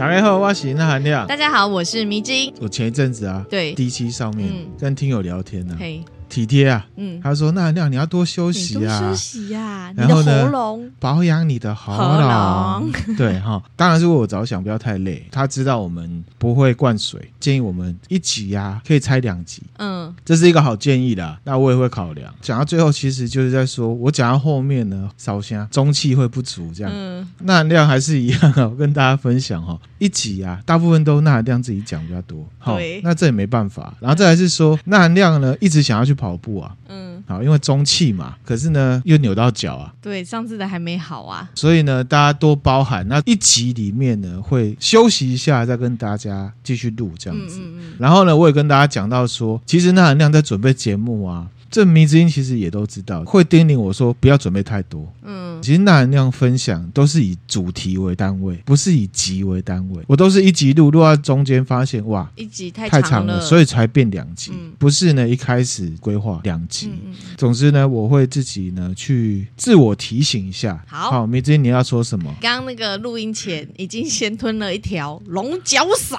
大家好，我是那涵亮。大家好，我是迷津。我前一阵子啊，对，D 七上面跟听友聊天呢、啊。嘿。体贴啊，嗯，他说：“那那你要多休息啊，休息呀，然后呢，喉咙保养你的喉咙，对哈，当然是为我着想，不要太累。他知道我们不会灌水，建议我们一集呀可以拆两集，嗯，这是一个好建议的。那我也会考量。讲到最后，其实就是在说我讲到后面呢，烧香中气会不足，这样，嗯，那含量还是一样啊，我跟大家分享哈，一集啊，大部分都钠含量自己讲比较多，好，那这也没办法。然后再来是说那含量呢，一直想要去。跑步啊，嗯，好，因为中气嘛，可是呢又扭到脚啊，对，上次的还没好啊，所以呢大家多包涵。那一集里面呢会休息一下，再跟大家继续录这样子。嗯嗯嗯，然后呢我也跟大家讲到说，其实那含量在准备节目啊。这迷之音其实也都知道，会叮咛我说不要准备太多。嗯，其实那含量分享都是以主题为单位，不是以集为单位。我都是一集录，录到中间发现哇，一集太太长了，所以才变两集。嗯、不是呢，一开始规划两集。嗯、总之呢，我会自己呢去自我提醒一下。好，好，迷之音你要说什么？刚刚那个录音前已经先吞了一条龙角散。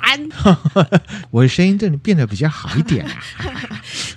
我的声音对你变得比较好一点啊。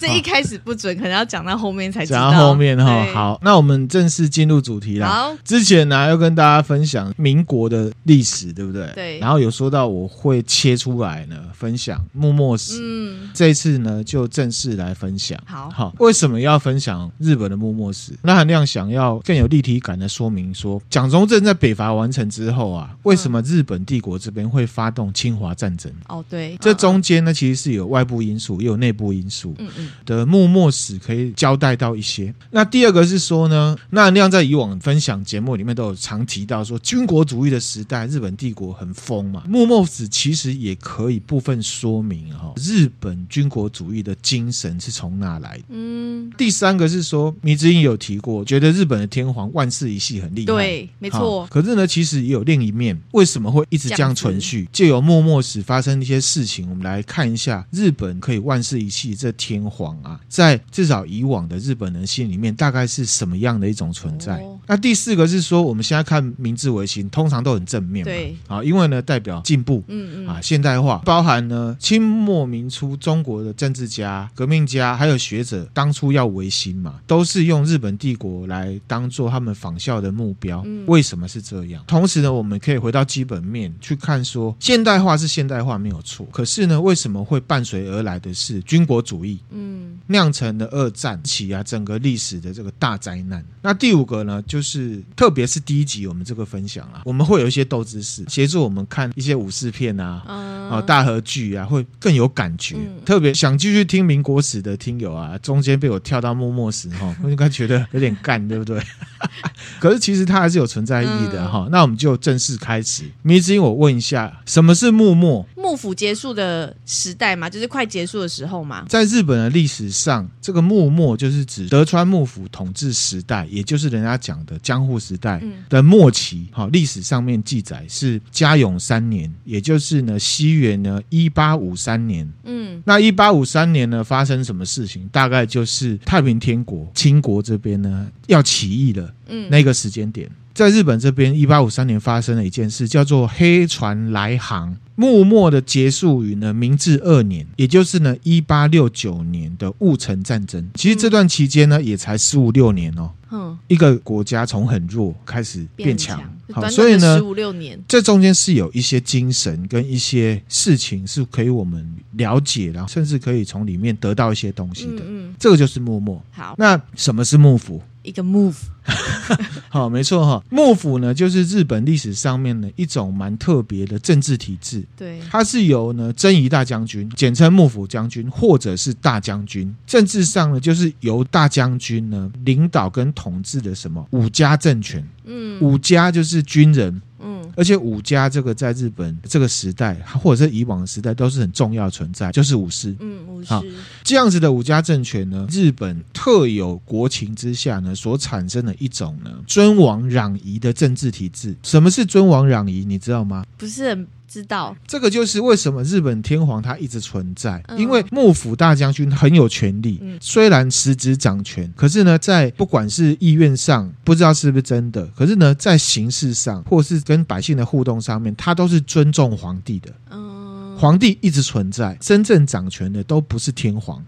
这一开始不准，可能要。讲到后面才知道。讲到后面哈，好，那我们正式进入主题了。好，之前呢要跟大家分享民国的历史，对不对？对。然后有说到我会切出来呢，分享幕末史。嗯。这一次呢就正式来分享。好，好，为什么要分享日本的幕末史？那含量想要更有立体感的说明说，蒋中正在北伐完成之后啊，为什么日本帝国这边会发动侵华战争？哦，对。这中间呢其实是有外部因素，也有内部因素。嗯嗯。的幕末史可以。交代到一些。那第二个是说呢，钠含量在以往分享节目里面都有常提到说，军国主义的时代，日本帝国很疯嘛。幕末史其实也可以部分说明哈，日本军国主义的精神是从哪来的。嗯。第三个是说，迷之音有提过，觉得日本的天皇万世一系很厉害。对，没错。可是呢，其实也有另一面，为什么会一直这样存续？借由幕末史发生一些事情，我们来看一下日本可以万世一系这天皇啊，在至少。以往的日本人心里面大概是什么样的一种存在？哦、那第四个是说，我们现在看明治维新，通常都很正面嘛，对啊，因为呢代表进步，嗯嗯啊现代化，包含呢清末明初中国的政治家、革命家还有学者，当初要维新嘛，都是用日本帝国来当做他们仿效的目标。嗯、为什么是这样？同时呢，我们可以回到基本面去看，说现代化是现代化没有错，可是呢，为什么会伴随而来的是军国主义？嗯，酿成的二。战起啊，整个历史的这个大灾难。那第五个呢，就是特别是第一集我们这个分享啊，我们会有一些斗知识协助我们看一些武士片啊，啊、呃、大和剧啊，会更有感觉。嗯、特别想继续听民国史的听友啊，中间被我跳到幕末时哈，我应该觉得有点干，对不对？可是其实它还是有存在意义的哈。嗯、那我们就正式开始。迷之音，我问一下，什么是幕末？幕府结束的时代嘛，就是快结束的时候嘛。在日本的历史上，这个幕末就是指德川幕府统治时代，也就是人家讲的江户时代的末期。好，历史上面记载是嘉永三年，也就是呢西元呢一八五三年。嗯，那一八五三年呢发生什么事情？大概就是太平天国清国这边呢要起义了。嗯，那个时间点。在日本这边，一八五三年发生了一件事，叫做黑船来航。幕末的结束于呢明治二年，也就是呢一八六九年的戊辰战争。其实这段期间呢，也才十五六年哦。嗯，一个国家从很弱开始变强，好，所以呢，十五六年，这中间是有一些精神跟一些事情是可以我们了解，然后甚至可以从里面得到一些东西的。嗯，这个就是幕末。好，那什么是幕府？一个 move，好，没错哈。幕府呢，就是日本历史上面的一种蛮特别的政治体制。对，它是由呢征夷大将军，简称幕府将军，或者是大将军。政治上呢，就是由大将军呢领导跟统治的什么五家政权。嗯，五家就是军人。而且武家这个在日本这个时代，或者是以往的时代，都是很重要的存在，就是武士。嗯，武士。好，这样子的武家政权呢，日本特有国情之下呢，所产生的一种呢尊王攘夷的政治体制。什么是尊王攘夷？你知道吗？不是很知道。这个就是为什么日本天皇他一直存在，嗯、因为幕府大将军很有权力，嗯、虽然实质掌权，可是呢，在不管是意愿上，不知道是不是真的，可是呢，在形式上，或是跟百姓的互动上面，他都是尊重皇帝的。嗯，皇帝一直存在，真正掌权的都不是天皇。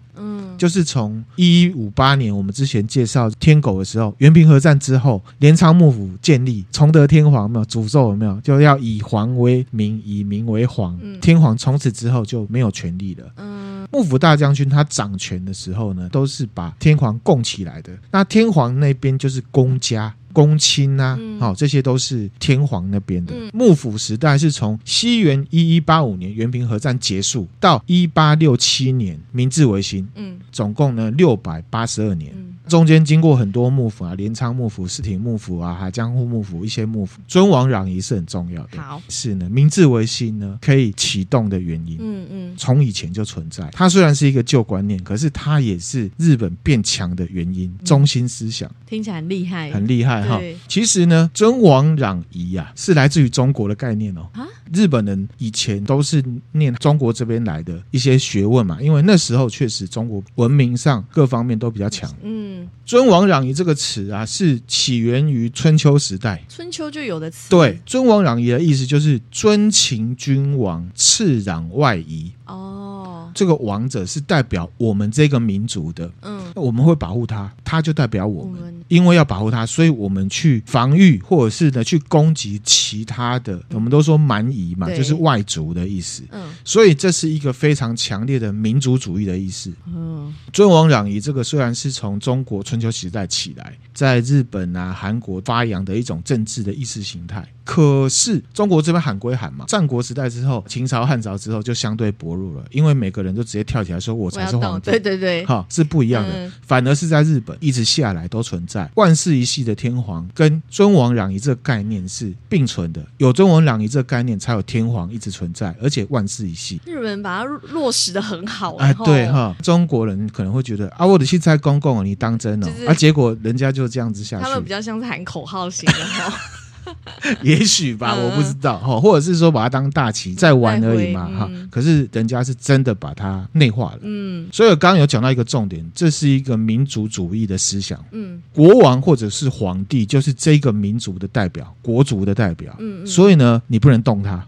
就是从一一五八年，我们之前介绍天狗的时候，元平和战之后，镰仓幕府建立，崇德天皇有没有诅咒有没有？就要以皇为名，以民为皇。嗯、天皇从此之后就没有权利了。嗯，幕府大将军他掌权的时候呢，都是把天皇供起来的。那天皇那边就是公家。公卿啊，好、嗯，这些都是天皇那边的。嗯、幕府时代是从西元一一八五年元平和战结束到一八六七年明治维新，嗯，总共呢六百八十二年。嗯中间经过很多幕府啊，镰仓幕府、室町幕府啊，还江户幕府一些幕府，尊王攘夷是很重要的。好，是呢，明治维新呢可以启动的原因，嗯嗯，从以前就存在。它虽然是一个旧观念，可是它也是日本变强的原因，中心思想。听起来很厉害，很厉害哈。其实呢，尊王攘夷啊，是来自于中国的概念哦。啊，日本人以前都是念中国这边来的一些学问嘛，因为那时候确实中国文明上各方面都比较强。嗯。尊王攘夷这个词啊，是起源于春秋时代，春秋就有的词。对，尊王攘夷的意思就是尊秦君王，斥攘外夷。哦，这个王者是代表我们这个民族的，嗯，我们会保护他，他就代表我们，因为要保护他，所以我们去防御或者是呢去攻击其他的，我们都说蛮夷嘛，就是外族的意思，嗯，所以这是一个非常强烈的民族主义的意思，嗯，尊王攘夷这个虽然是从中国春秋时代起来，在日本啊、韩国发扬的一种政治的意识形态。可是中国这边喊归喊嘛，战国时代之后，秦朝、汉朝之后就相对薄弱了，因为每个人都直接跳起来说：“我才是皇帝。”对对对，哈，是不一样的。嗯、反而是在日本一直下来都存在万世一系的天皇跟尊王攘夷这个概念是并存的，有尊王攘夷这个概念，才有天皇一直存在，而且万世一系。日本人把它落实的很好哎，对哈，后中国人可能会觉得啊，我的现在公共，你当真哦？就是、啊，结果人家就这样子下去，他们比较像是喊口号型的哈。也许吧，我不知道哈，或者是说把它当大旗在玩而已嘛哈。可是人家是真的把它内化了，嗯。所以我刚刚有讲到一个重点，这是一个民族主义的思想，嗯。国王或者是皇帝就是这个民族的代表，国族的代表，嗯。所以呢，你不能动他，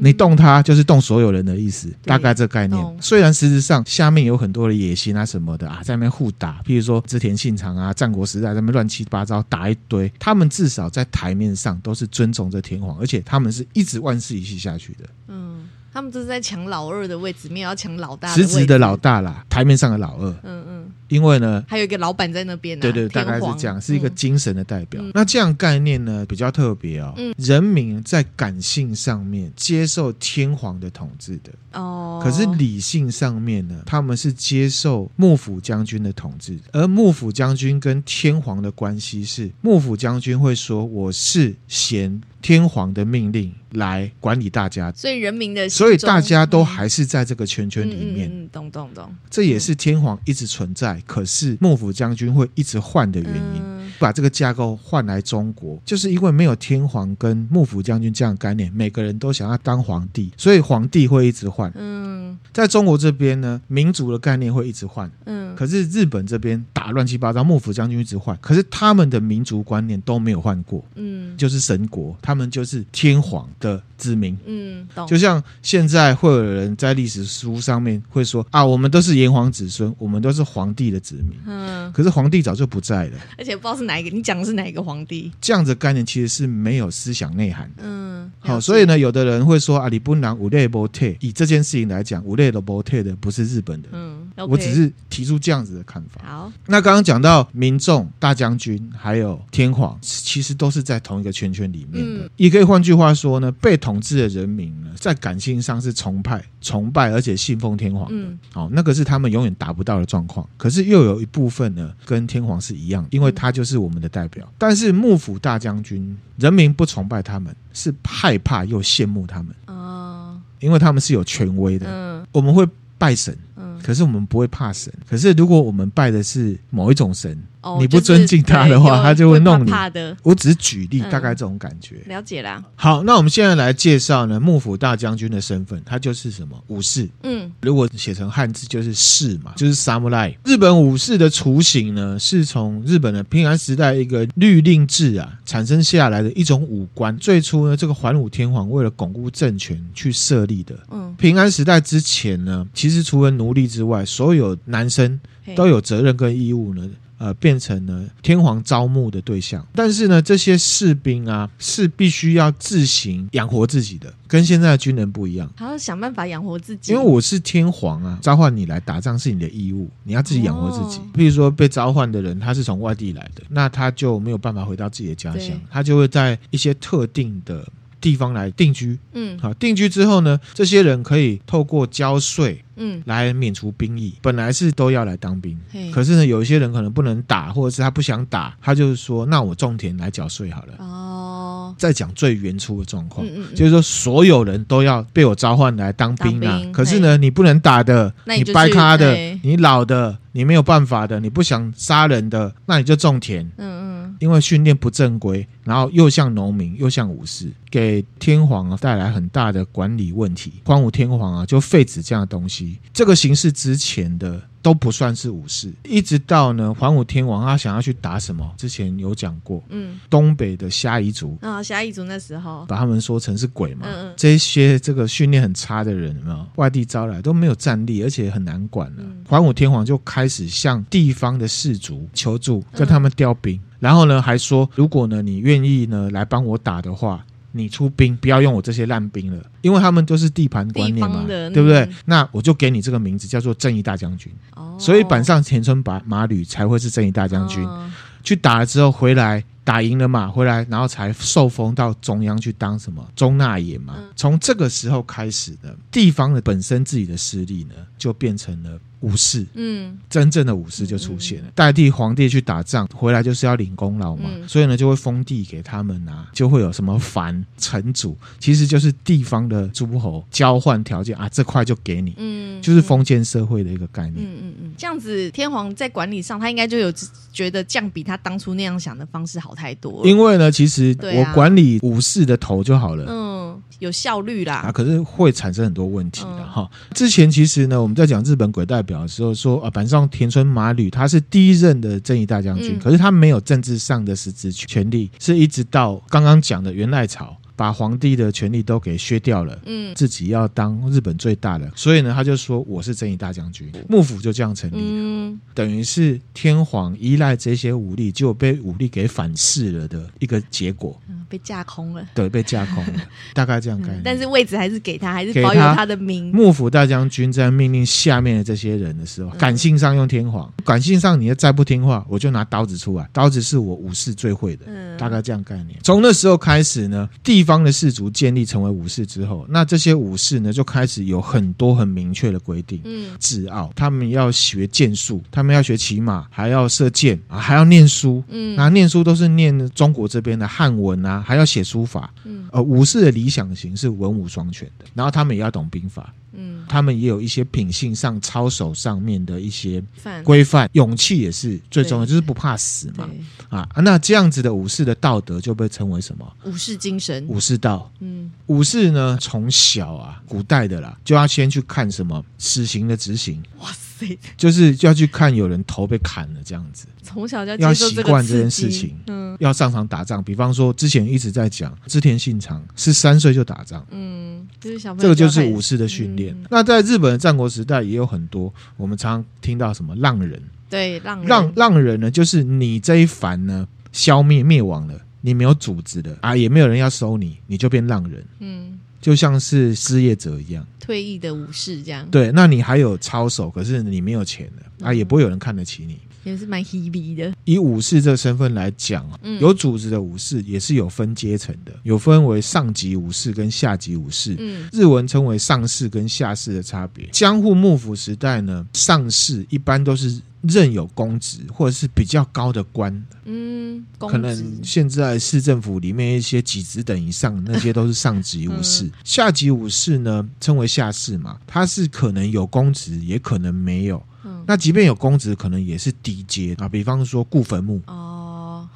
你动他就是动所有人的意思，大概这概念。虽然实质上下面有很多的野心啊什么的啊，在那边互打，譬如说织田信长啊，战国时代在那边乱七八糟打一堆，他们至少在台面上。都是尊重这天皇，而且他们是一直万世一系下去的。嗯，他们都是在抢老二的位置，没有要抢老大。实质的老大啦，台面上的老二。嗯嗯。因为呢，还有一个老板在那边、啊。对对，大概是这样，是一个精神的代表。嗯、那这样概念呢，比较特别哦。嗯。人民在感性上面接受天皇的统治的。哦。可是理性上面呢，他们是接受幕府将军的统治。而幕府将军跟天皇的关系是，幕府将军会说：“我是衔天皇的命令来管理大家。”所以人民的，所以大家都还是在这个圈圈里面。嗯，懂懂懂。这也是天皇一直存在。可是幕府将军会一直换的原因，嗯、把这个架构换来中国，就是因为没有天皇跟幕府将军这样的概念，每个人都想要当皇帝，所以皇帝会一直换。嗯，在中国这边呢，民族的概念会一直换。嗯，可是日本这边打乱七八糟，幕府将军一直换，可是他们的民族观念都没有换过。嗯，就是神国，他们就是天皇的子民。嗯，懂。就像现在会有人在历史书上面会说啊，我们都是炎黄子孙，我们都是皇帝的子民。嗯，可是皇帝早就不在了，而且不知道是哪一个，你讲的是哪一个皇帝？这样子的概念其实是没有思想内涵的。嗯，好，所以呢，有的人会说啊，你不能五类波特，以这件事情来讲，五类的波特的不是日本的。嗯我只是提出这样子的看法。好，那刚刚讲到民众、大将军还有天皇，其实都是在同一个圈圈里面的。嗯、也可以换句话说呢，被统治的人民呢，在感性上是崇拜、崇拜而且信奉天皇的。嗯，好，那个是他们永远达不到的状况。可是又有一部分呢，跟天皇是一样，因为他就是我们的代表。嗯、但是幕府大将军，人民不崇拜他们，是害怕又羡慕他们。哦，因为他们是有权威的。嗯，我们会拜神。可是我们不会怕神。可是如果我们拜的是某一种神，哦，你不尊敬他的话，就是、他就会弄你。怕怕的，我只是举例，嗯、大概这种感觉。了解啦。好，那我们现在来介绍呢，幕府大将军的身份，他就是什么武士。嗯，如果写成汉字就是士嘛，就是 samurai。日本武士的雏形呢，是从日本的平安时代一个律令制啊产生下来的一种武官。最初呢，这个桓武天皇为了巩固政权去设立的。嗯，平安时代之前呢，其实除了奴隶之外，所有男生都有责任跟义务呢。呃，变成了天皇招募的对象，但是呢，这些士兵啊是必须要自行养活自己的，跟现在的军人不一样。他要想办法养活自己，因为我是天皇啊，召唤你来打仗是你的义务，你要自己养活自己。哦、如说被召唤的人，他是从外地来的，那他就没有办法回到自己的家乡，他就会在一些特定的地方来定居。嗯，好，定居之后呢，这些人可以透过交税。嗯，来免除兵役，本来是都要来当兵，可是呢，有一些人可能不能打，或者是他不想打，他就是说，那我种田来缴税好了。哦，再讲最原初的状况，嗯嗯，就是说所有人都要被我召唤来当兵啊。可是呢，你不能打的，你掰咖的，你老的，你没有办法的，你不想杀人的，那你就种田。嗯嗯，因为训练不正规，然后又像农民又像武士，给天皇啊带来很大的管理问题。光武天皇啊就废止这样的东西。这个形式之前的都不算是武士，一直到呢桓武天王他想要去打什么，之前有讲过，嗯，东北的虾夷族。啊，虾夷族那时候。把他们说成是鬼嘛，嗯嗯，这些这个训练很差的人外地招来都没有战力，而且很难管了。桓武天皇就开始向地方的士族求助，跟他们调兵，然后呢还说，如果呢你愿意呢来帮我打的话。你出兵，不要用我这些烂兵了，因为他们都是地盘观念嘛，对不对？那我就给你这个名字，叫做正义大将军。哦，所以板上田村马马吕才会是正义大将军。哦，去打了之后回来，打赢了嘛，回来然后才受封到中央去当什么中纳言嘛。从这个时候开始的，地方的本身自己的势力呢，就变成了。武士，嗯，真正的武士就出现了，代替皇帝去打仗，回来就是要领功劳嘛，嗯、所以呢就会封地给他们啊，就会有什么藩城主，其实就是地方的诸侯交换条件啊，这块就给你，嗯，就是封建社会的一个概念，嗯嗯嗯，这样子天皇在管理上，他应该就有觉得这样比他当初那样想的方式好太多，因为呢，其实我管理武士的头就好了，嗯，有效率啦，啊，可是会产生很多问题的哈。嗯、之前其实呢，我们在讲日本鬼代表的时候说啊，板上田村马吕他是第一任的正义大将军，嗯、可是他没有政治上的实质权利，是一直到刚刚讲的源赖朝。把皇帝的权力都给削掉了，嗯，自己要当日本最大的，所以呢，他就说我是正义大将军，幕府就这样成立了，嗯，等于是天皇依赖这些武力，就被武力给反噬了的一个结果，嗯，被架空了，对，被架空了，大概这样概念，但是位置还是给他，还是保有他的名。幕府大将军在命令下面的这些人的时候，感性上用天皇，感性上你要再不听话，我就拿刀子出来，刀子是我武士最会的，嗯，大概这样概念。从那时候开始呢，地方的士族建立成为武士之后，那这些武士呢就开始有很多很明确的规定。嗯，自傲，他们要学剑术，他们要学骑马，还要射箭啊，还要念书。嗯，那念书都是念中国这边的汉文啊，还要写书法。嗯，呃，武士的理想型是文武双全的，然后他们也要懂兵法。嗯，他们也有一些品性上、操守上面的一些规范，勇气也是最重要，就是不怕死嘛。啊，那这样子的武士的道德就被称为什么？武士精神、武士道。嗯，武士呢，从小啊，古代的啦，就要先去看什么死刑的执行。哇塞，就是就要去看有人头被砍了这样子。从小就要习惯这件事情。嗯，要上场打仗，比方说之前一直在讲织田信长是三岁就打仗。嗯，就是小朋友，这个就是武士的训练。嗯、那在日本的战国时代也有很多，我们常常听到什么浪人。对，浪人浪浪人呢，就是你这一藩呢消灭灭亡了，你没有组织的啊，也没有人要收你，你就变浪人。嗯，就像是失业者一样，退役的武士这样。对，那你还有操守，可是你没有钱了啊，也不会有人看得起你。也是蛮卑鄙的。以武士这个身份来讲，嗯、有组织的武士也是有分阶层的，有分为上级武士跟下级武士。嗯，日文称为上士跟下士的差别。江户幕府时代呢，上士一般都是任有公职或者是比较高的官。嗯，可能现在市政府里面一些几职等以上，那些都是上级武士。嗯、下级武士呢，称为下士嘛，他是可能有公职，也可能没有。那即便有公职，可能也是低阶啊，比方说顾坟墓。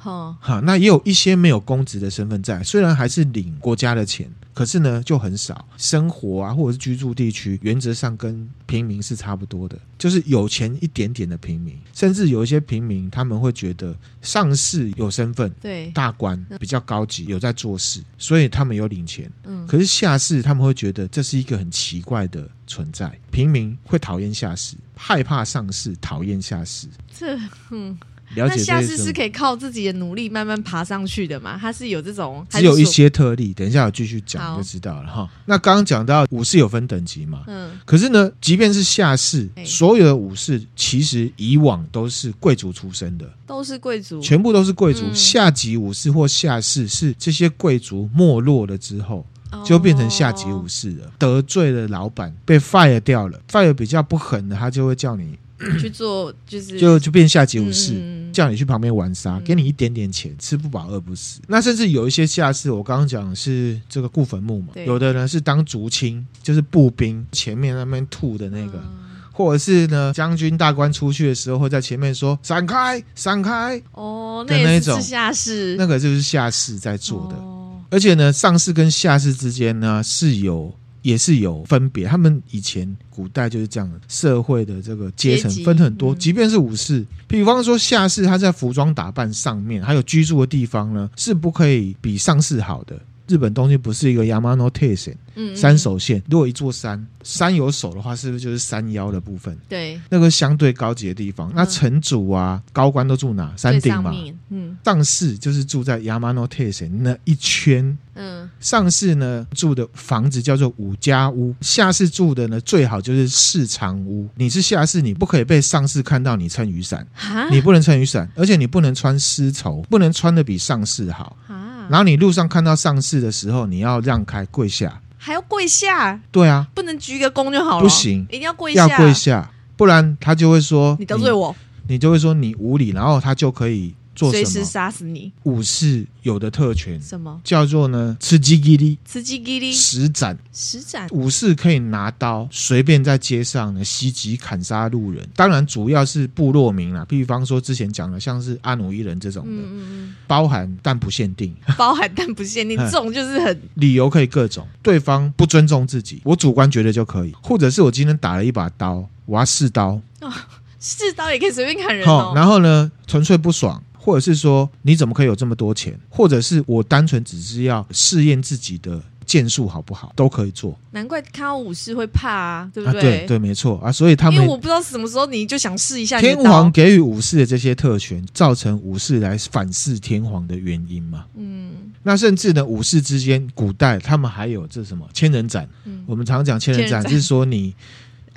哼，哈，那也有一些没有公职的身份在，虽然还是领国家的钱。可是呢，就很少生活啊，或者是居住地区，原则上跟平民是差不多的，就是有钱一点点的平民，甚至有一些平民，他们会觉得上士有身份，对，大官比较高级，有在做事，所以他们有领钱。嗯，可是下士他们会觉得这是一个很奇怪的存在，平民会讨厌下士，害怕上士，讨厌下士。这，嗯。了解，那下士是可以靠自己的努力慢慢爬上去的嘛？他是有这种，只有一些特例。等一下我继续讲就知道了哈。那刚刚讲到武士有分等级嘛？嗯。可是呢，即便是下士，所有的武士其实以往都是贵族出身的，都是贵族，全部都是贵族。下级武士或下士是这些贵族没落了之后，就变成下级武士了。得罪了老板，被 fire 掉了，fire 比较不狠的，他就会叫你。去做就是就就变下级武士，嗯、叫你去旁边玩沙，嗯、给你一点点钱，吃不饱饿不死。那甚至有一些下士，我刚刚讲的是这个顾坟墓嘛，有的人是当竹青，就是步兵前面那边吐的那个，嗯、或者是呢将军大官出去的时候会在前面说闪开闪开哦，那也是下士，那个就是下士在做的。哦、而且呢，上士跟下士之间呢是有。也是有分别，他们以前古代就是这样的，社会的这个阶层分很多。即便是武士，比方说下士，他在服装打扮上面，还有居住的地方呢，是不可以比上士好的。日本东京不是一个 Yamano Teisen，嗯，山手线。如果一座山山有手的话，是不是就是山腰的部分？对，那个相对高级的地方。那城主啊，高官都住哪？山顶嘛。嗯，上士就是住在 Yamano Teisen 那一圈。嗯，上士呢住的房子叫做五家屋，下士住的呢最好就是四长屋。你是下士，你不可以被上士看到你撑雨伞，你不能撑雨伞，而且你不能穿丝绸，不能穿的比上士好。然后你路上看到上市的时候，你要让开跪下，还要跪下？对啊，不能鞠个躬就好了。不行，一定要跪下，要跪下，不然他就会说你得罪我，你就会说你无礼，然后他就可以。随时杀死你！武士有的特权什么叫做呢？吃鸡吉利，吃鸡吉利，十斩，十斩。武士可以拿刀随便在街上呢袭击砍杀路人，当然主要是部落民啦。比方说之前讲的，像是阿努伊人这种的，嗯嗯嗯，包含但不限定，包含但不限定，这种就是很理由可以各种。对方不尊重自己，我主观觉得就可以，或者是我今天打了一把刀，我要试刀，哦，试刀也可以随便砍人哦。然后呢，纯粹不爽。或者是说你怎么可以有这么多钱？或者是我单纯只是要试验自己的剑术好不好？都可以做。难怪看到武士会怕啊，对不对？啊、对对，没错啊，所以他们因为我不知道什么时候你就想试一下。天皇给予武士的这些特权，造成武士来反噬天皇的原因嘛。嗯，那甚至呢，武士之间，古代他们还有这什么千人斩？嗯、我们常常讲千人斩，就是说你。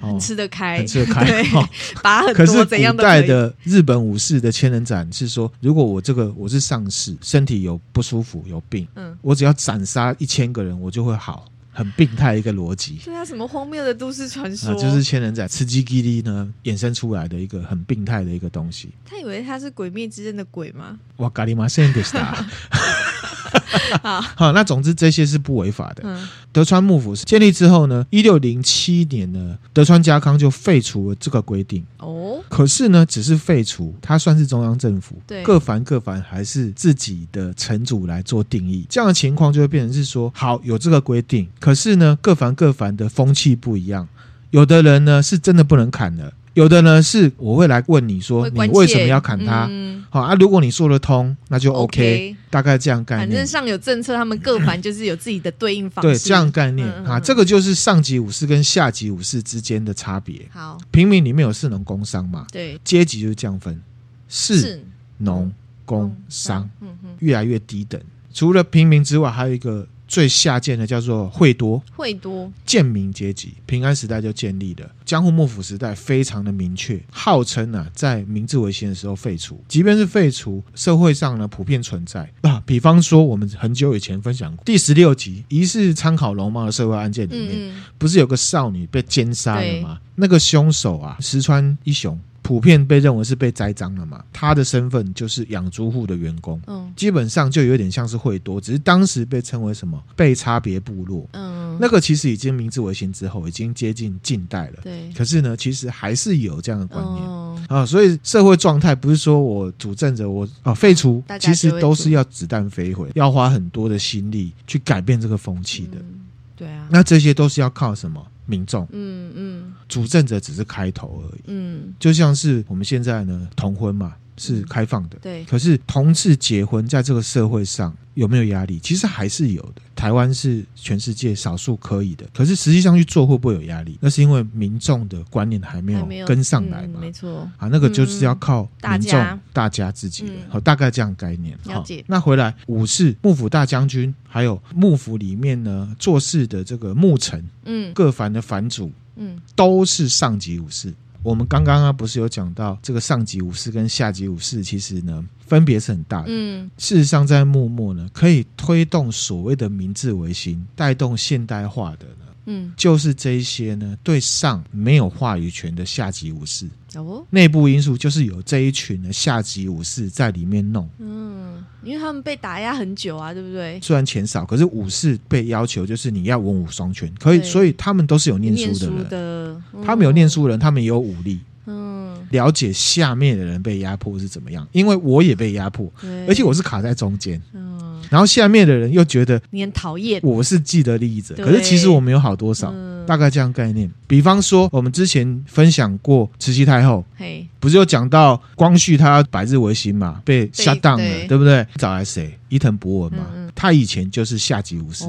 很吃得开，很吃得开。对哦、把很多可是古代的日本武士的千人斩是说，如果我这个我是上士，身体有不舒服有病，嗯，我只要斩杀一千个人，我就会好，很病态一个逻辑。对啊，什么荒谬的都市传说？啊、就是千人斩吃鸡吉利呢衍生出来的一个很病态的一个东西。他以为他是鬼灭之刃的鬼吗？哇咖喱马森德斯塔。好，好，那总之这些是不违法的。嗯、德川幕府建立之后呢，一六零七年呢，德川家康就废除了这个规定。哦，可是呢，只是废除，它算是中央政府，对，各藩各藩还是自己的城主来做定义。这样的情况就会变成是说，好，有这个规定，可是呢，各藩各藩的风气不一样，有的人呢是真的不能砍的。有的呢，是我会来问你说，你为什么要砍他？嗯、好啊，如果你说得通，那就 OK，, okay 大概这样概念。反正上有政策，他们各盘就是有自己的对应方式。对，这样概念、嗯、啊，这个就是上级武士跟下级武士之间的差别。好，平民里面有士农工商嘛？对，阶级就是这样分，士农工商，嗯嗯，越来越低等。除了平民之外，还有一个。最下贱的叫做会多，会多贱民阶级，平安时代就建立了。江户幕府时代非常的明确，号称啊，在明治维新的时候废除。即便是废除，社会上呢普遍存在啊。比方说，我们很久以前分享过第十六集疑似参考龙猫的社会案件里面，嗯、不是有个少女被奸杀了吗？那个凶手啊，石川一雄。普遍被认为是被栽赃了嘛。他的身份就是养猪户的员工，嗯，基本上就有点像是会多，只是当时被称为什么被差别部落，嗯，那个其实已经明治维新之后，已经接近近代了。对，可是呢，其实还是有这样的观念。嗯啊，所以社会状态不是说我主政者我啊废除，其实都是要子弹飞回，要花很多的心力去改变这个风气的。嗯、对啊，那这些都是要靠什么？民众。嗯嗯，主政者只是开头而已。嗯，就像是我们现在呢，同婚嘛。是开放的，对。可是同志结婚在这个社会上有没有压力？其实还是有的。台湾是全世界少数可以的，可是实际上去做会不会有压力？那是因为民众的观念还没有跟上来嘛。没错。啊，那个就是要靠民众、嗯、大家自己的。好，大概这样概念。了解。那回来武士、幕府大将军，还有幕府里面呢做事的这个幕臣，嗯，各藩的藩主，嗯，都是上级武士。我们刚刚啊，不是有讲到这个上级武士跟下级武士，其实呢，分别是很大的。嗯，事实上，在幕末呢，可以推动所谓的明治维新，带动现代化的呢，嗯，就是这一些呢，对上没有话语权的下级武士。哦，内部因素就是有这一群的下级武士在里面弄。嗯，因为他们被打压很久啊，对不对？虽然钱少，可是武士被要求就是你要文武双全，可以，所以他们都是有念书的人。的的嗯、他们有念书的人，他们也有武力。嗯，了解下面的人被压迫是怎么样，因为我也被压迫，而且我是卡在中间。嗯，然后下面的人又觉得你很讨厌，我是既得利益者，可是其实我们有好多少。嗯大概这样概念，比方说我们之前分享过慈禧太后，嘿，不是有讲到光绪他百日维新嘛，被 shut down 了，对，对不对？找来谁？伊藤博文嘛，嗯嗯，他以前就是下级武士。哦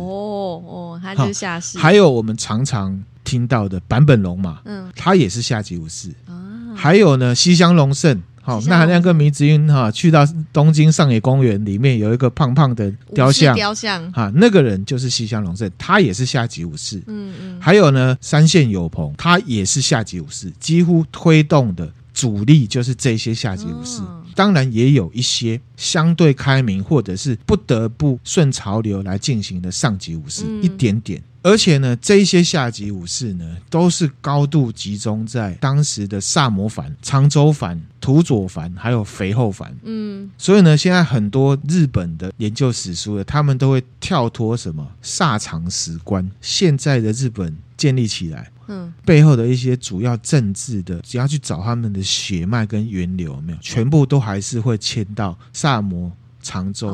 哦，他就是下士。还有我们常常听到的坂本龙马，嗯，他也是下级武士。啊，还有呢，西乡隆盛。好，那那个迷之音哈，去到东京上野公园里面有一个胖胖的雕像，雕像哈，那个人就是西乡隆盛，他也是下级武士。嗯嗯，还有呢，山县有朋，他也是下级武士，几乎推动的主力就是这些下级武士。哦、当然也有一些相对开明或者是不得不顺潮流来进行的上级武士，嗯、一点点。而且呢，这一些下级武士呢，都是高度集中在当时的萨摩藩、长州藩、土佐藩，还有肥后藩。嗯，所以呢，现在很多日本的研究史书的，他们都会跳脱什么萨长史观，现在的日本建立起来，嗯，背后的一些主要政治的，只要去找他们的血脉跟源流，有没有，全部都还是会牵到萨摩、长州、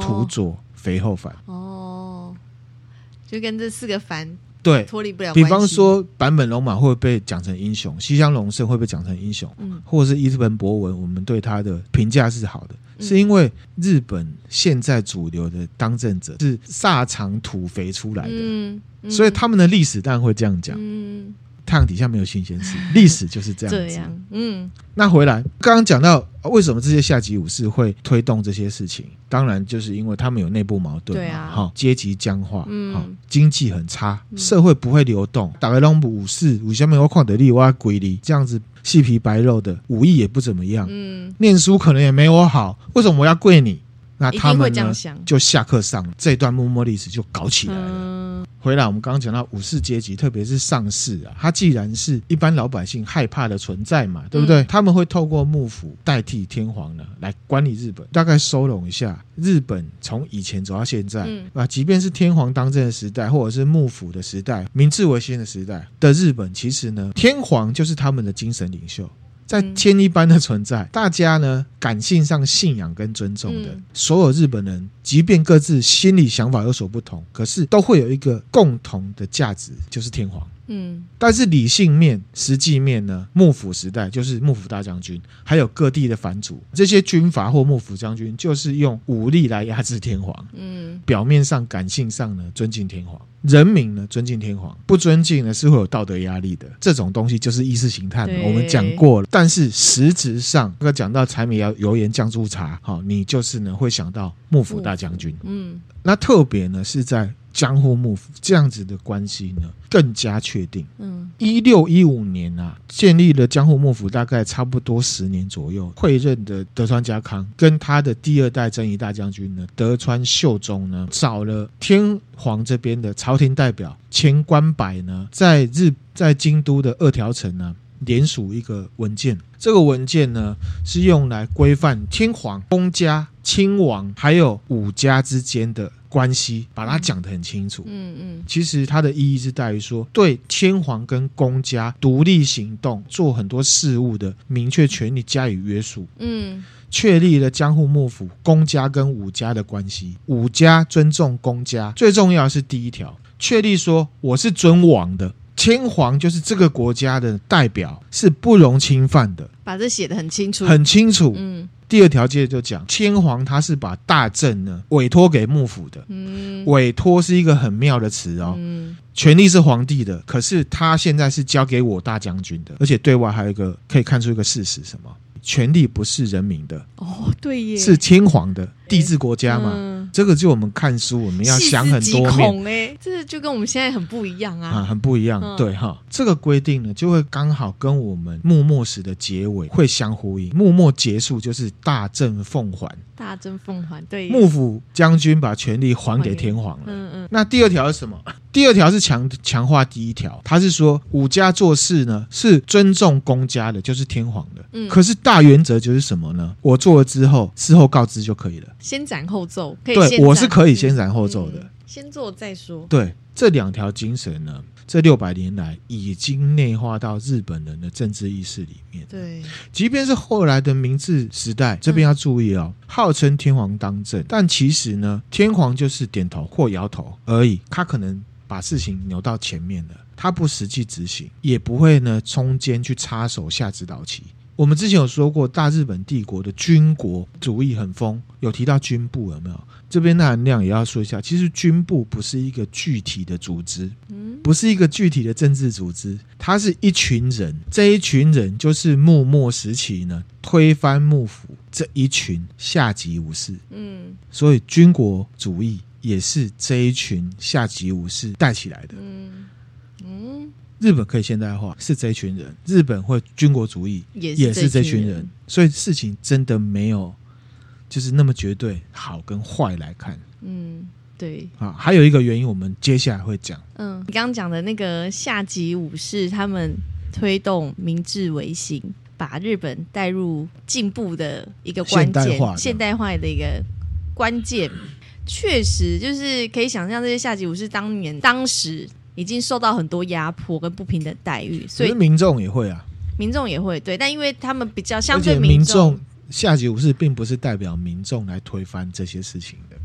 土佐、肥后藩。哦。就跟这四个凡对脱离不了。比方说，坂本龙马会被讲成英雄，西乡隆盛会被讲成英雄，嗯，或者是伊藤博文，我们对他的评价是好的，嗯、是因为日本现在主流的当政者是萨长土肥出来的，嗯嗯、所以他们的历史当然会这样讲。嗯太阳底下没有新鲜事，历史就是这样子。这样，嗯，那回来刚刚讲到为什么这些下级武士会推动这些事情，当然就是因为他们有内部矛盾，对啊，好，阶级僵化，嗯，经济很差，社会不会流动，打开龙武武士，武下面有矿得利，我要归你，这样子细皮白肉的武艺也不怎么样，嗯，念书可能也没我好，为什么我要跪你？那他们呢，就下课上这段幕末历史就搞起来了。嗯、回来，我们刚刚讲到武士阶级，特别是上士啊，他既然是一般老百姓害怕的存在嘛，对不对？嗯、他们会透过幕府代替天皇呢来管理日本。大概收拢一下，日本从以前走到现在，嗯、啊，即便是天皇当政的时代，或者是幕府的时代、明治维新的时代的日本，其实呢，天皇就是他们的精神领袖。在天一般的存在，大家呢感性上信仰跟尊重的所有日本人，即便各自心理想法有所不同，可是都会有一个共同的价值，就是天皇。嗯，但是理性面、实际面呢？幕府时代就是幕府大将军，还有各地的藩主，这些军阀或幕府将军，就是用武力来压制天皇。嗯，表面上、感性上呢，尊敬天皇，人民呢尊敬天皇，不尊敬呢是会有道德压力的。这种东西就是意识形态，我们讲过了。但是实质上，这个讲到柴米油油盐酱醋茶，好，你就是呢会想到幕府大将军。嗯，那特别呢是在。江户幕府这样子的关系呢，更加确定。嗯，一六一五年啊，建立了江户幕府，大概差不多十年左右。会任的德川家康跟他的第二代征夷大将军呢，德川秀忠呢，找了天皇这边的朝廷代表前官柏呢，在日在京都的二条城呢。联署一个文件，这个文件呢是用来规范天皇、公家、亲王还有武家之间的关系，把它讲得很清楚。嗯嗯，其实它的意义是在于说，对天皇跟公家独立行动、做很多事务的明确权利加以约束。嗯，确立了江户幕府公家跟武家的关系，武家尊重公家，最重要的是第一条，确立说我是尊王的。天皇就是这个国家的代表，是不容侵犯的。把这写得很清楚，很清楚。嗯，第二条接着就讲，天皇他是把大政呢委托给幕府的。嗯，委托是一个很妙的词哦。嗯，权力是皇帝的，可是他现在是交给我大将军的，而且对外还有一个可以看出一个事实，什么？权力不是人民的。哦，对耶，是天皇的，帝制国家嘛。嗯这个就我们看书，我们要想很多面。哎，这就跟我们现在很不一样啊，啊，很不一样。嗯、对哈，这个规定呢，就会刚好跟我们幕末时的结尾会相呼应。幕末结束就是大政奉还，大政奉还。对，幕府将军把权力还给天皇了。嗯嗯。那第二条是什么？第二条是强强化第一条，他是说武家做事呢是尊重公家的，就是天皇的。嗯。可是大原则就是什么呢？我做了之后，事后告知就可以了。先斩后奏，可以。对，我是可以先斩后奏的。嗯，先做再说。对，这两条精神呢，这六百年来已经内化到日本人的政治意识里面。对，即便是后来的明治时代，这边要注意哦，号称天皇当政，但其实呢，天皇就是点头或摇头而已，他可能把事情扭到前面了，他不实际执行，也不会呢中间去插手下指导棋。我们之前有说过，大日本帝国的军国主义很疯，有提到军部有没有？这边的含量也要说一下，其实军部不是一个具体的组织，不是一个具体的政治组织，它是一群人，这一群人就是幕末时期呢推翻幕府这一群下级武士，嗯，所以军国主义也是这一群下级武士带起来的，嗯嗯。日本可以现代化，是这一群人。日本会军国主义，也是这群人。所以事情真的没有，就是那么绝对好跟坏来看。嗯，对。啊，还有一个原因，我们接下来会讲。嗯，你刚刚讲的那个下级武士，他们推动明治维新，把日本带入进步的一个关键，现代化，现代化的一个关键。确实，就是可以想象这些下级武士当年当时。已经受到很多压迫跟不平等待遇，所以民众也会啊，民众也会对，但因为他们比较相对民众，下级武士并不是代表民众来推翻这些事情的，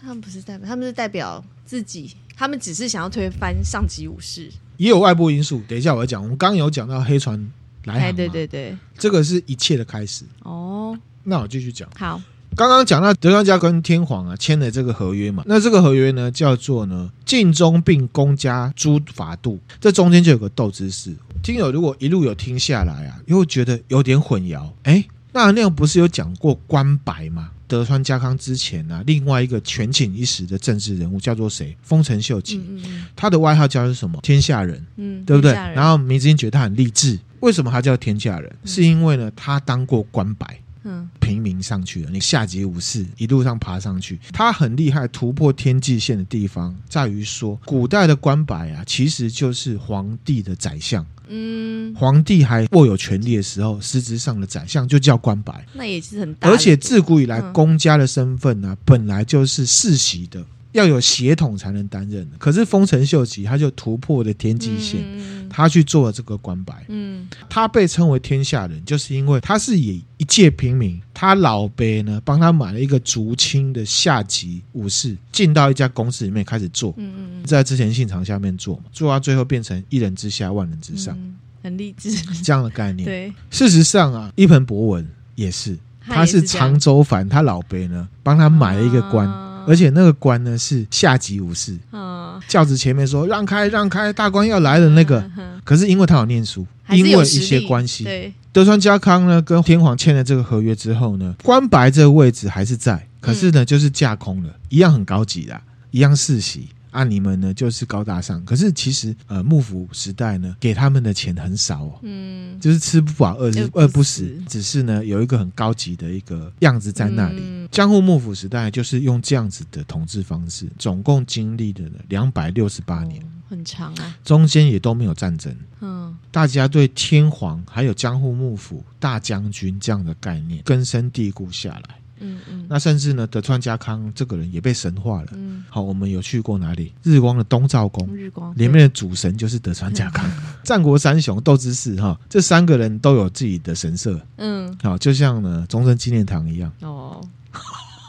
他们不是代表，他们是代表自己，他们只是想要推翻上级武士，也有外部因素。等一下我要讲，我们刚刚有讲到黑船来航，对对对，这个是一切的开始。哦，那我继续讲，好。刚刚讲到德川家跟天皇啊签了这个合约嘛，那这个合约呢叫做呢尽忠并公家诸法度，这中间就有个斗之士。听友如果一路有听下来啊，又觉得有点混淆，哎，那那样不是有讲过关白吗？德川家康之前啊，另外一个权倾一时的政治人物叫做谁？丰臣秀吉，嗯嗯，他的外号叫做什么？天下人，嗯，对不对？然后明治觉得他很励志，为什么他叫天下人？是因为呢他当过关白。嗯，平民上去了，你下级武士一路上爬上去，他很厉害，突破天际线的地方在于说，古代的官白啊，其实就是皇帝的宰相。嗯，皇帝还握有权力的时候，实质上的宰相就叫官白。那也是很大，而且自古以来，公家的身份呢、啊，本来就是世袭的。要有血统才能担任，可是丰臣秀吉他就突破了天际线，嗯、他去做了这个官白。嗯，他被称为天下人，就是因为他是以一介平民，他老辈呢帮他买了一个竹青的下级武士，进到一家公司里面开始做。嗯嗯嗯，在之前信长下面做，做到最后变成一人之下万人之上，嗯、很励志这样的概念。对，事实上啊，一盆博文也是，他是长州藩，他老辈呢帮他买了一个官。啊而且那个官呢是下级武士，嗯，轿子前面说让开让开，大官要来的那个。可是因为他有念书，因为一些关系，对，德川家康呢跟天皇签了这个合约之后呢，官白这个位置还是在，可是呢就是架空了，一样很高级啦，一样世袭。啊，你们呢就是高大上，可是其实呃幕府时代呢给他们的钱很少哦，嗯，就是吃不饱饿饿不，不死，只是呢有一个很高级的一个样子在那里。嗯、江户幕府时代就是用这样子的统治方式，总共经历了两百六十八年。很长啊，中间也都没有战争。嗯，大家对天皇还有江户幕府大将军这样的概念根深蒂固下来。嗯嗯，那甚至呢，德川家康这个人也被神化了。嗯，好，我们有去过哪里？日光的东照宫，日光里面的主神就是德川家康。战国三雄斗之士哈，这三个人都有自己的神社。嗯，好，就像呢中正纪念堂一样。哦。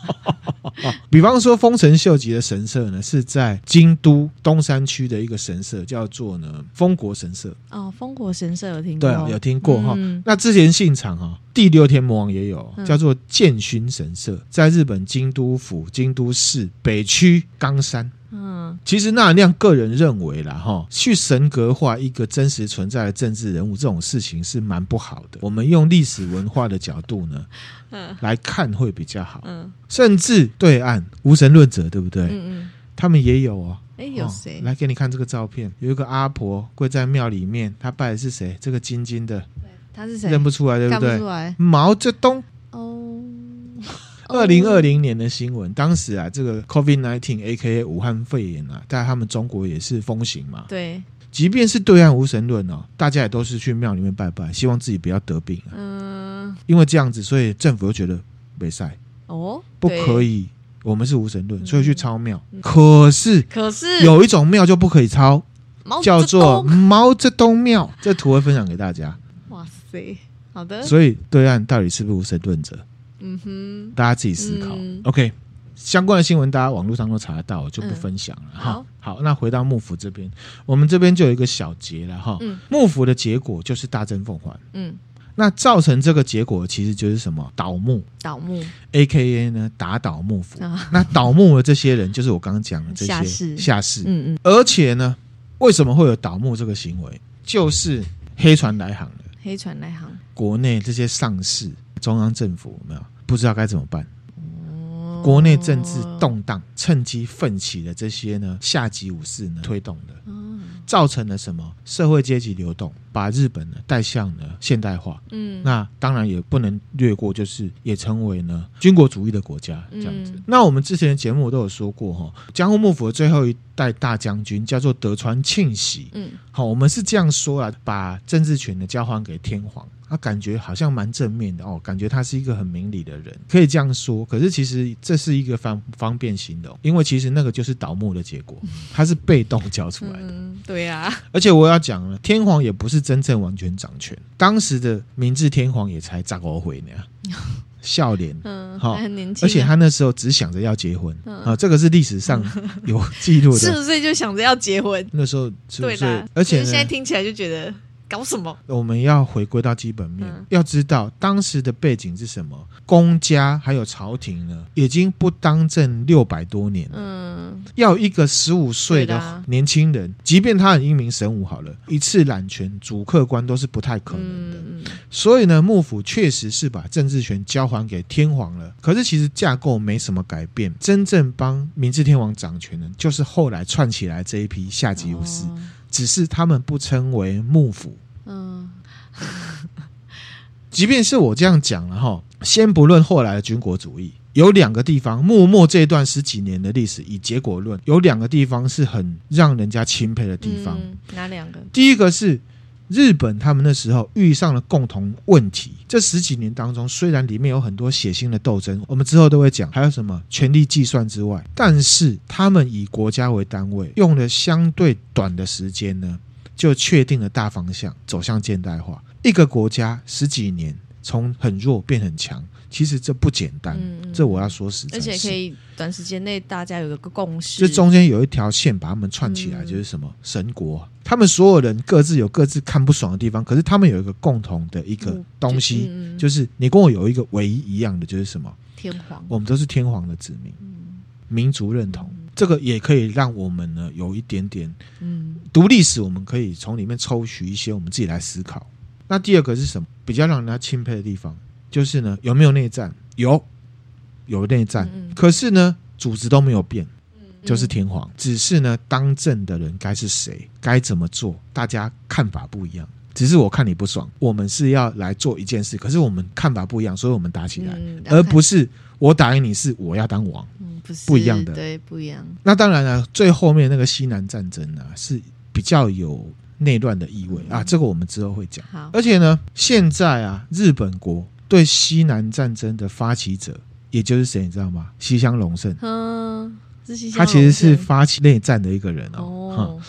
比方说，丰臣秀吉的神社呢，是在京都东山区的一个神社，叫做呢丰国神社。哦，丰国神社有听过，对，有听过哈。嗯、那之前信长哈第六天魔王也有，叫做建勋神社，在日本京都府京都市北区冈山。嗯，其实那亮个人认为啦，哈，去神格化一个真实存在的政治人物这种事情是蛮不好的。我们用历史文化的角度呢，嗯，来看会比较好。嗯，甚至对岸无神论者，对不对？嗯嗯，他们也有哦。哎，有谁？来给你看这个照片，有一个阿婆跪在庙里面，她拜的是谁？这个金金的，对，他是谁？认不出来，对不对？看不出来。毛泽东。哦。二零二零年的新闻，当时啊，这个 COVID nineteen A.K.A. 武汉肺炎啊，在他们中国也是风行嘛。对，即便是对岸无神论哦，大家也都是去庙里面拜拜，希望自己不要得病啊。嗯，因为这样子，所以政府又觉得没赛哦，不可以。我们是无神论，所以去抄庙。嗯、可是，可是有一种庙就不可以抄，叫做毛泽东庙。这图会分享给大家。哇塞，好的。所以对岸到底是不是无神论者？嗯哼，大家自己思考。嗯、OK，相关的新闻大家网络上都查得到，我就不分享了。嗯、好，那回到幕府这边，我们这边就有一个小结了哈。嗯，幕府的结果就是大政奉还。嗯，那造成这个结果其实就是什么？倒幕。倒幕，AKA 呢，打倒幕府。啊、那倒幕的这些人，就是我刚刚讲的这些 下士。下士。嗯嗯。而且呢，为什么会有倒幕这个行为？就是黑船来航了。黑船来航。国内这些上士，中央政府有没有？不知道该怎么办，国内政治动荡，趁机奋起的这些呢下级武士呢推动的，造成了什么？社会阶级流动，把日本呢带向了现代化。嗯，那当然也不能略过，就是也成为呢军国主义的国家这样子。嗯、那我们之前的节目都有说过哈，江户幕府的最后一代大将军叫做德川庆喜。嗯，好，我们是这样说啊，把政治权呢交还给天皇。他感觉好像蛮正面的哦，感觉他是一个很明理的人，可以这样说。可是其实这是一个方方便型的，因为其实那个就是倒幕的结果，他是被动 交出来的。嗯，对啊。而且我要讲了，天皇也不是真正完全掌权，当时的明治天皇也才十五岁呢，笑脸，嗯，好，很年轻。而且他那时候只想着要结婚，嗯、啊，这个是历史上 有记录的。四十岁就想着要结婚，那时候？对，而且现在听起来就觉得。搞什么？我们要回归到基本面，嗯、要知道当时的背景是什么。公家还有朝廷呢，已经不当政六百多年了。嗯，要一个十五岁的年轻人，即便他很英明神武，好了，一次揽权、主客观都是不太可能的。嗯、所以呢，幕府确实是把政治权交还给天皇了。可是其实架构没什么改变，真正帮明治天皇掌权的，就是后来串起来这一批下级武士。哦只是他们不称为幕府，嗯，即便是我这样讲了哈，先不论后来的军国主义，有两个地方，幕末这段十几年的历史，以结果论，有两个地方是很让人家钦佩的地方。嗯，哪两个？第一个是日本，他们那时候遇上了共同问题。这十几年当中，虽然里面有很多血腥的斗争，我们之后都会讲，还有什么权力计算之外，但是他们以国家为单位，用了相对短的时间呢，就确定了大方向，走向现代化。一个国家十几年从很弱变很强。其实这不简单，嗯、这我要说实在，而且可以短时间内大家有一个共识。这中间有一条线把他们串起来，就是什么、嗯、神国，他们所有人各自有各自看不爽的地方，可是他们有一个共同的一个东西，嗯、就，就是你跟我有一个唯一一样的，就是什么？天皇，我们都是天皇的子民，嗯、民族认同，嗯、这个也可以让我们呢有一点点，嗯，读历史我们可以从里面抽取一些我们自己来思考。那第二个是什么？比较让人家钦佩的地方。就是呢，有没有内战？有，有内战。嗯嗯，可是呢，组织都没有变，就是天皇。只是呢，当政的人该是谁，该怎么做，大家看法不一样。只是我看你不爽，我们是要来做一件事，可是我们看法不一样，所以我们打起来，嗯、而不是我打赢你是我要当王，嗯，不是不一样的，对，不一样。那当然了，最后面那个西南战争呢，是比较有内乱的意味、嗯、啊，这个我们之后会讲。好，而且呢，现在啊，日本国对西南战争的发起者，也就是谁，你知道吗？西乡隆盛。嗯，西他其实是发起内战的一个人哦，哦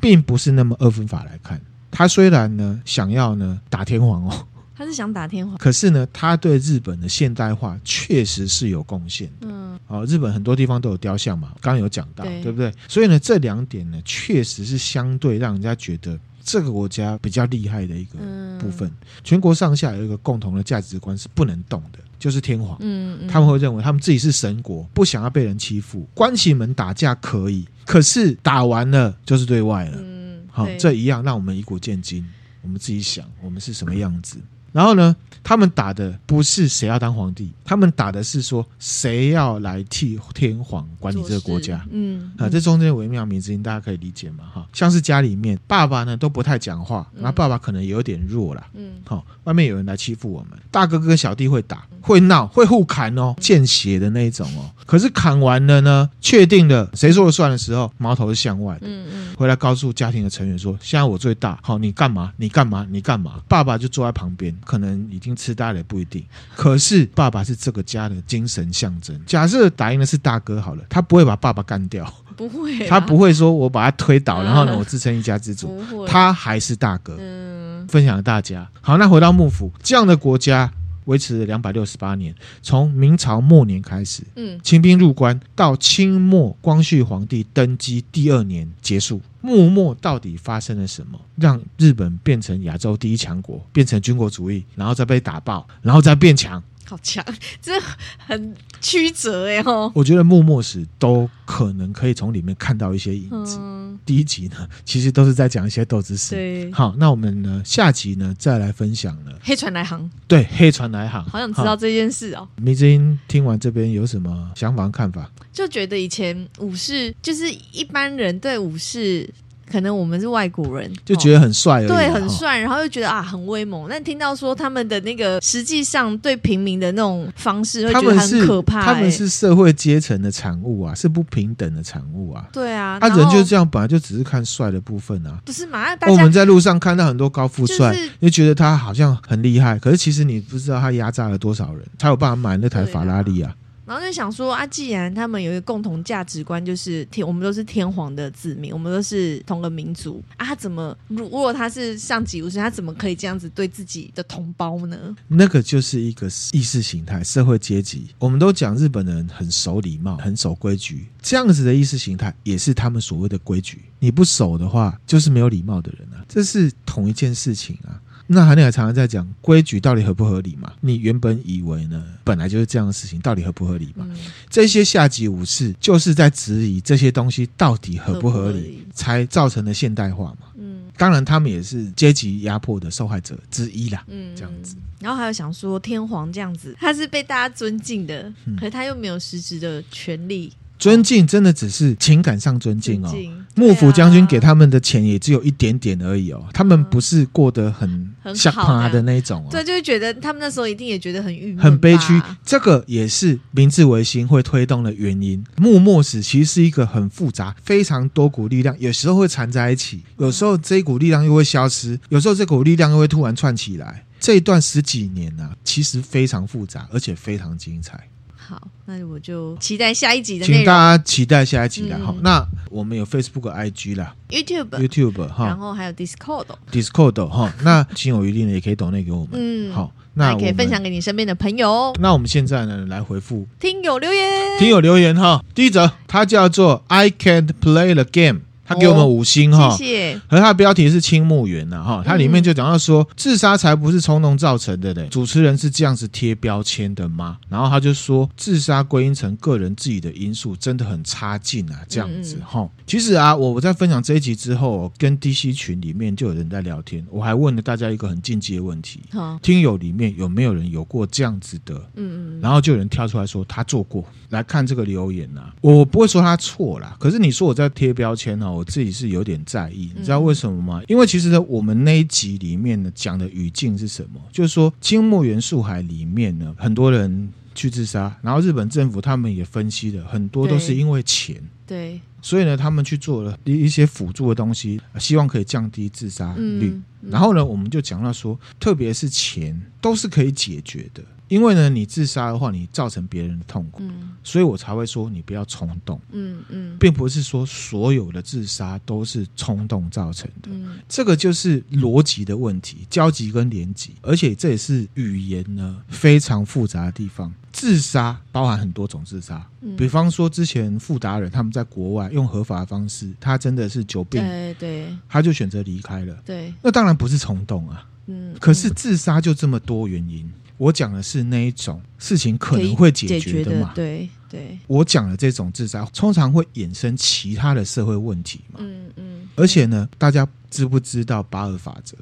并不是那么二分法来看。他虽然呢想要呢打天皇哦，他是想打天皇，可是呢，他对日本的现代化确实是有贡献。嗯，哦，日本很多地方都有雕像嘛，刚刚有讲到，对，对不对？所以呢，这两点呢，确实是相对让人家觉得这个国家比较厉害的一个部分。嗯，全国上下有一个共同的价值观是不能动的，就是天皇。嗯，嗯，他们会认为他们自己是神国，不想要被人欺负，关起门打架可以，可是打完了就是对外了。嗯好，这一样，让我们以古见今，我们自己想，我们是什么样子。然后呢，他们打的不是谁要当皇帝，他们打的是说谁要来替天皇管理这个国家。嗯，啊，这中间微妙名字，大家可以理解嘛？哈，像是家里面爸爸呢都不太讲话，然后爸爸可能有点弱了。嗯，好，外面有人来欺负我们，大哥哥小弟会打。会闹，会互砍哦，见血的那一种哦。可是砍完了呢，确定了谁说了算的时候，矛头是向外的。嗯嗯，回来告诉家庭的成员说：“现在我最大，好，你干嘛？你干嘛？你干嘛？”爸爸就坐在旁边，可能已经痴呆了，也不一定。可是爸爸是这个家的精神象征。假设打赢的是大哥好了，他不会把爸爸干掉，不会，他不会说我把他推倒，然后呢，我自称一家之主，他还是大哥。嗯，分享给大家。好，那回到幕府这样的国家。维持了两百六十八年，从明朝末年开始，嗯，清兵入关，到清末光绪皇帝登基第二年结束。幕末到底发生了什么，让日本变成亚洲第一强国，变成军国主义，然后再被打爆，然后再变强？好强，这很曲折哎吼！我觉得幕末史都可能可以从里面看到一些影子。嗯、第一集呢，其实都是在讲一些斗智史。对，好，那我们呢下集呢再来分享呢黑船来航。对，黑船来航，好想知道这件事哦。迷之音听完这边有什么想法和看法？就觉得以前武士就是一般人对武士。可能我们是外国人，就觉得很帅对，很帅，然后又觉得啊很威猛。但听到说他们的那个实际上对平民的那种方式，会觉得很可怕。他们是社会阶层的产物啊，是不平等的产物啊。对啊，他人就这样，本来就只是看帅的部分啊。不是嘛？我们在路上看到很多高富帅，就觉得他好像很厉害，可是其实你不知道他压榨了多少人，才有办法买那台法拉利啊。然后就想说啊，既然他们有一个共同价值观，就是天，我们都是天皇的子民，我们都是同个民族啊，怎么如果他是上级武士，他怎么可以这样子对自己的同胞呢？那个就是一个意识形态、社会阶级。我们都讲日本人很守礼貌、很守规矩，这样子的意识形态也是他们所谓的规矩。你不守的话，就是没有礼貌的人啊，这是同一件事情啊。那韩内也常常在讲规矩到底合不合理嘛？你原本以为呢，本来就是这样的事情，到底合不合理嘛？嗯、这些下级武士就是在质疑这些东西到底合不合理，合不合理才造成了现代化嘛。嗯，当然他们也是阶级压迫的受害者之一啦。嗯，这样子。然后还有想说天皇这样子，他是被大家尊敬的，可是他又没有实质的权利。尊敬真的只是情感上尊敬哦。幕府将军给他们的钱也只有一点点而已哦，他们不是过得很下趴的那种哦。对，就是觉得他们那时候一定也觉得很郁闷、很悲屈。这个也是明治维新会推动的原因。幕末史其实是一个很复杂、非常多股力量，有时候会缠在一起，有时候这一股力量又会消失，有时候这股力量又会突然串起来。这一段十几年呢、啊，其实非常复杂，而且非常精彩。好，那我就期待下一集的内容。请大家期待下一集的。好、嗯，那我们有 Facebook、IG 啦，YouTube、YouTube 哈，然后还有 Discord、Discord 哈。那心有余力呢，也可以抖内给我们。嗯，好，那也可以分享给你身边的朋友。那我们现在呢，来回复听友留言。听友留言哈，第一则，它叫做 I can't play the game。他给我们五星哈，谢谢。和他的标题是青木园呐哈，它里面就讲到说，自杀才不是冲动造成的嘞。主持人是这样子贴标签的吗？然后他就说，自杀归因成个人自己的因素，真的很差劲啊，这样子哈。其实啊，我我在分享这一集之后，跟 DC 群里面就有人在聊天，我还问了大家一个很进阶的问题：听友里面有没有人有过这样子的？嗯嗯。然后就有人跳出来说他做过。来看这个留言呐，我不会说他错啦，可是你说我在贴标签哦。我自己是有点在意，你知道为什么吗？嗯、因为其实呢，我们那一集里面呢讲的语境是什么？就是说，金木元素海里面呢，很多人去自杀，然后日本政府他们也分析了，很多都是因为钱。对。所以呢，他们去做了一一些辅助的东西，希望可以降低自杀率。嗯嗯、然后呢，我们就讲到说，特别是钱都是可以解决的。因为呢，你自杀的话，你造成别人的痛苦，嗯、所以我才会说你不要冲动。嗯嗯，嗯并不是说所有的自杀都是冲动造成的，嗯、这个就是逻辑的问题，交集跟连集，而且这也是语言呢非常复杂的地方。自杀包含很多种自杀，嗯、比方说之前富达人他们在国外用合法的方式，他真的是久病，对对，他就选择离开了。对，那当然不是冲动啊。嗯，可是自杀就这么多原因。我讲的是那一种事情可能会解决的嘛？对对。我讲的这种自杀，通常会衍生其他的社会问题嘛？嗯嗯。而且呢，大家知不知道八二法则？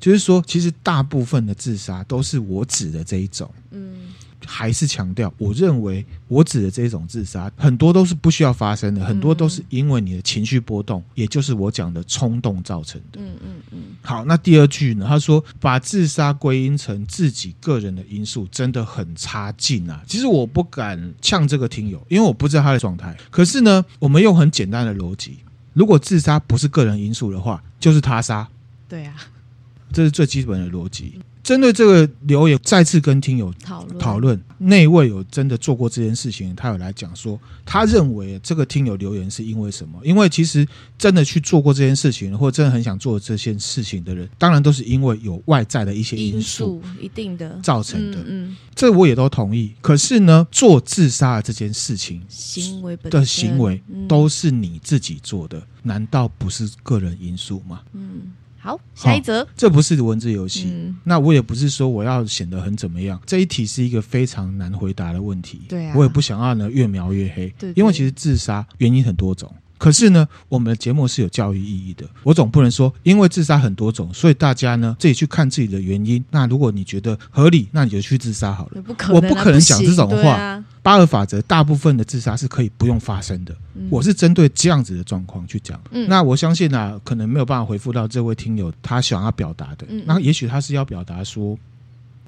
就是说，其实大部分的自杀都是我指的这一种。嗯。还是强调，我认为我指的这种自杀，很多都是不需要发生的，很多都是因为你的情绪波动，也就是我讲的冲动造成的。嗯嗯嗯。好，那第二句呢？他说把自杀归因成自己个人的因素，真的很差劲啊！其实我不敢呛这个听友，因为我不知道他的状态。可是呢，我们用很简单的逻辑，如果自杀不是个人因素的话，就是他杀。对啊，这是最基本的逻辑。针对这个留言，再次跟听友讨论讨论，那位有真的做过这件事情，他有来讲说，他认为这个听友留言是因为什么？因为其实真的去做过这件事情，或者真的很想做这件事情的人，当然都是因为有外在的一些因素，一定的造成的。嗯，这我也都同意。可是呢，做自杀的这件事情，行为的行为都是你自己做的，难道不是个人因素吗？嗯。好，下一则，这不是文字游戏。嗯、那我也不是说我要显得很怎么样。这一题是一个非常难回答的问题。对啊，我也不想要呢越描越黑。对，对，因为其实自杀原因很多种。可是呢，我们的节目是有教育意义的。我总不能说，因为自杀很多种，所以大家呢自己去看自己的原因。那如果你觉得合理，那你就去自杀好了。不可能啊，我不可能讲这种话。八二法则，大部分的自杀是可以不用发生的。嗯、我是针对这样子的状况去讲。嗯、那我相信呢、啊，可能没有办法回复到这位听友他想要表达的。嗯、那也许他是要表达说。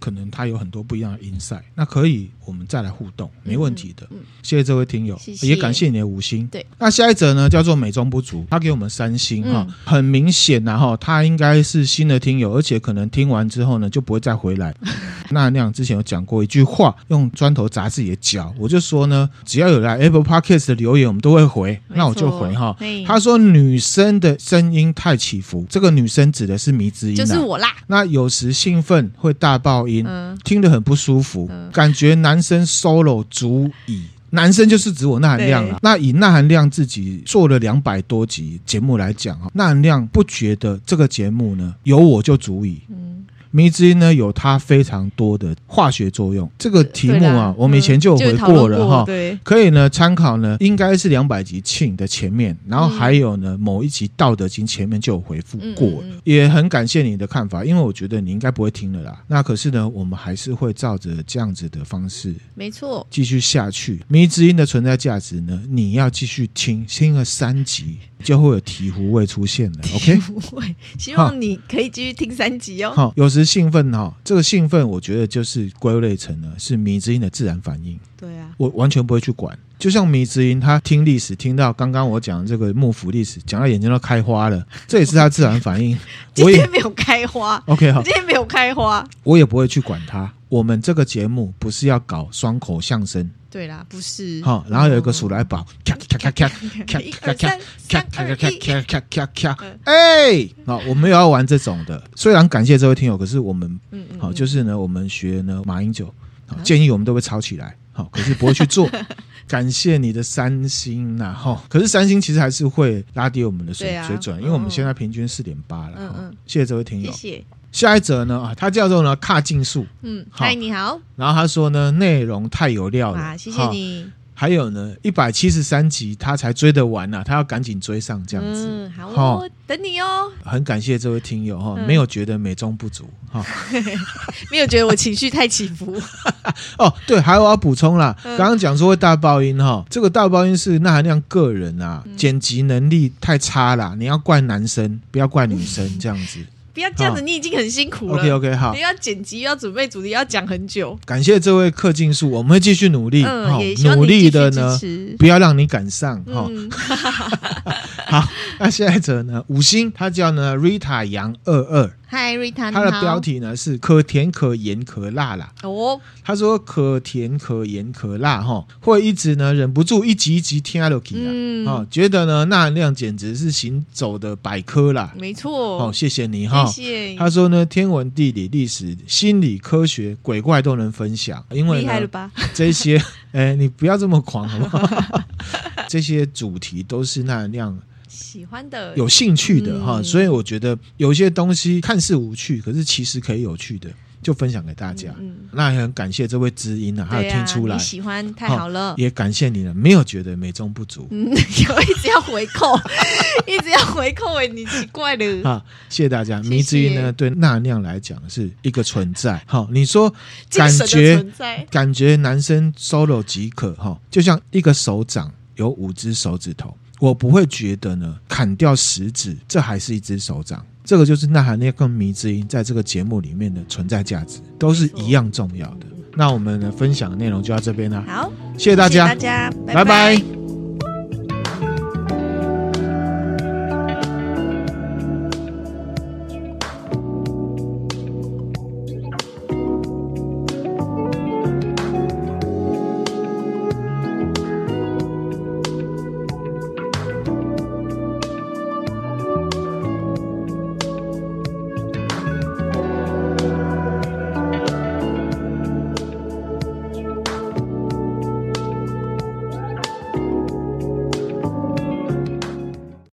可能他有很多不一样的 insight，那可以我们再来互动，没问题的。嗯嗯、谢谢这位听友，谢谢也感谢你的五星。对，那下一则呢，叫做美中不足，他给我们三星哈，嗯、很明显然后他应该是新的听友，而且可能听完之后呢就不会再回来。那那样之前有讲过一句话，用砖头砸自己的脚，我就说呢，只要有来 Apple Podcast 的留言，我们都会回，那我就回哈。他说女生的声音太起伏，这个女生指的是迷之音，就是我啦。那有时兴奋会大爆音。嗯，听得很不舒服，嗯、感觉男生 solo 足以。男生就是指我那含量了。那以那含量自己做了两百多集节目来讲啊，那含量不觉得这个节目呢有我就足矣。嗯迷之音呢，有它非常多的化学作用。这个题目啊，我们以前就有回过了哈。对，可以呢参考呢，应该是两百集庆的前面，然后还有呢某一集道德经前面就有回复过了。也很感谢你的看法，因为我觉得你应该不会听了啦。那可是呢，我们还是会照着这样子的方式，没错，继续下去。迷之音的存在价值呢，你要继续听，听了三集。就会有醍醐味出现了，OK？醍醐味，希望你可以继续听三集哦。好，有时兴奋哈，这个兴奋我觉得就是归类成了是迷之音的自然反应。对啊，我完全不会去管。就像迷之音，他听历史听到刚刚我讲的这个幕府历史，讲到眼睛都开花了，这也是他自然反应。今天没有开花，OK？好，今天没有开花，我也不会去管他。我们这个节目不是要搞双口相声。对啦，不是。好，然后有一个鼠来宝，咔咔咔咔咔咔咔咔咔咔咔咔咔咔，哎，好，我们有要玩这种的。虽然感谢这位听友，可是我们，好，就是呢，我们学呢马英九，建议我们都会吵起来，好，可是不会去做。感谢你的三星呐，哈，可是三星其实还是会拉低我们的水水准，因为我们现在平均四点八了。嗯嗯，谢谢这位听友，谢谢。下一则呢啊，他叫做呢卡竞速，嗯，嗨，你好。然后他说呢，内容太有料了，啊，谢谢你。还有呢，一百七十三集他才追得完呢、啊，他要赶紧追上这样子。嗯，好哦，哦等你哦。很感谢这位听友哈，没有觉得美中不足哈，没有觉得我情绪太起伏。哦，对，还有我要补充啦，刚刚讲说会大爆音哈，这个大爆音是那含量个人啊，剪辑能力太差啦，你要怪男生，不要怪女生这样子。不要这样子，你已经很辛苦了。OK OK，好。你要剪辑，要准备主题，要讲很久。感谢这位氪金树，我们会继续努力。嗯，努力的呢，不要让你赶上哈。好，那下一则呢？五星，他叫呢 Rita 杨二二。嗨，Rita，他的标题呢是可甜可盐可辣啦。哦，他说可甜可盐可辣哈，会一直呢忍不住一集一集听下去啊。嗯，哦，觉得呢钠含量简直是行走的百科啦。没错。哦，谢谢你哈。谢谢。他说呢，天文、地理、历史、心理、科学、鬼怪都能分享，因为呢这些，哎，你不要这么狂好不好？这些主题都是钠含量。喜欢的、有兴趣的哈，嗯、所以我觉得有些东西看似无趣，可是其实可以有趣的，就分享给大家。嗯，那也很感谢这位知音啊，他有听出来，喜欢太好了，也感谢你了，没有觉得美中不足，嗯，有一直要回扣，一直要回扣，哎，你奇怪了 啊！谢谢大家，迷之音呢，对钠含量来讲是一个存在。好，你说感觉感觉男生 solo 即可哈，就像一个手掌有五只手指头。我不会觉得呢，砍掉食指，这还是一只手掌。这个就是钠含量跟迷之音在这个节目里面的存在价值，都是一样重要的。那我们的分享的内容就到这边了。好，谢谢大家，谢谢大家，拜拜。拜拜。